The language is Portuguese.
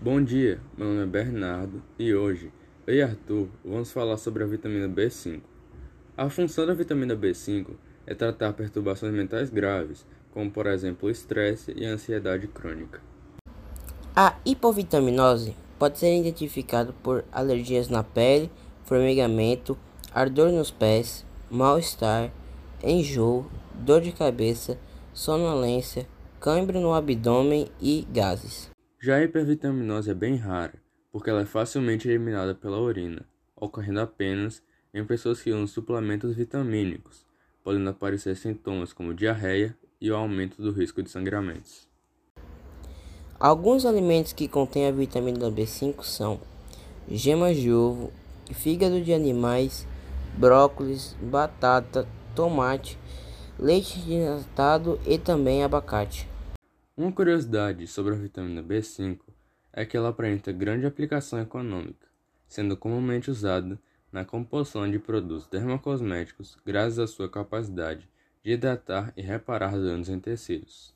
Bom dia, meu nome é Bernardo e hoje eu e Arthur vamos falar sobre a vitamina B5. A função da vitamina B5 é tratar perturbações mentais graves, como por exemplo o estresse e a ansiedade crônica. A hipovitaminose pode ser identificada por alergias na pele, formigamento, ardor nos pés, mal-estar, enjoo, dor de cabeça, sonolência, cãibra no abdômen e gases. Já a hipervitaminose é bem rara, porque ela é facilmente eliminada pela urina, ocorrendo apenas em pessoas que usam suplementos vitamínicos, podendo aparecer sintomas como diarreia e o aumento do risco de sangramentos. Alguns alimentos que contêm a vitamina B5 são gemas de ovo, fígado de animais, brócolis, batata, tomate, leite desnatado e também abacate. Uma curiosidade sobre a vitamina B5 é que ela apresenta grande aplicação econômica, sendo comumente usada na composição de produtos dermocosméticos graças à sua capacidade de hidratar e reparar danos em tecidos.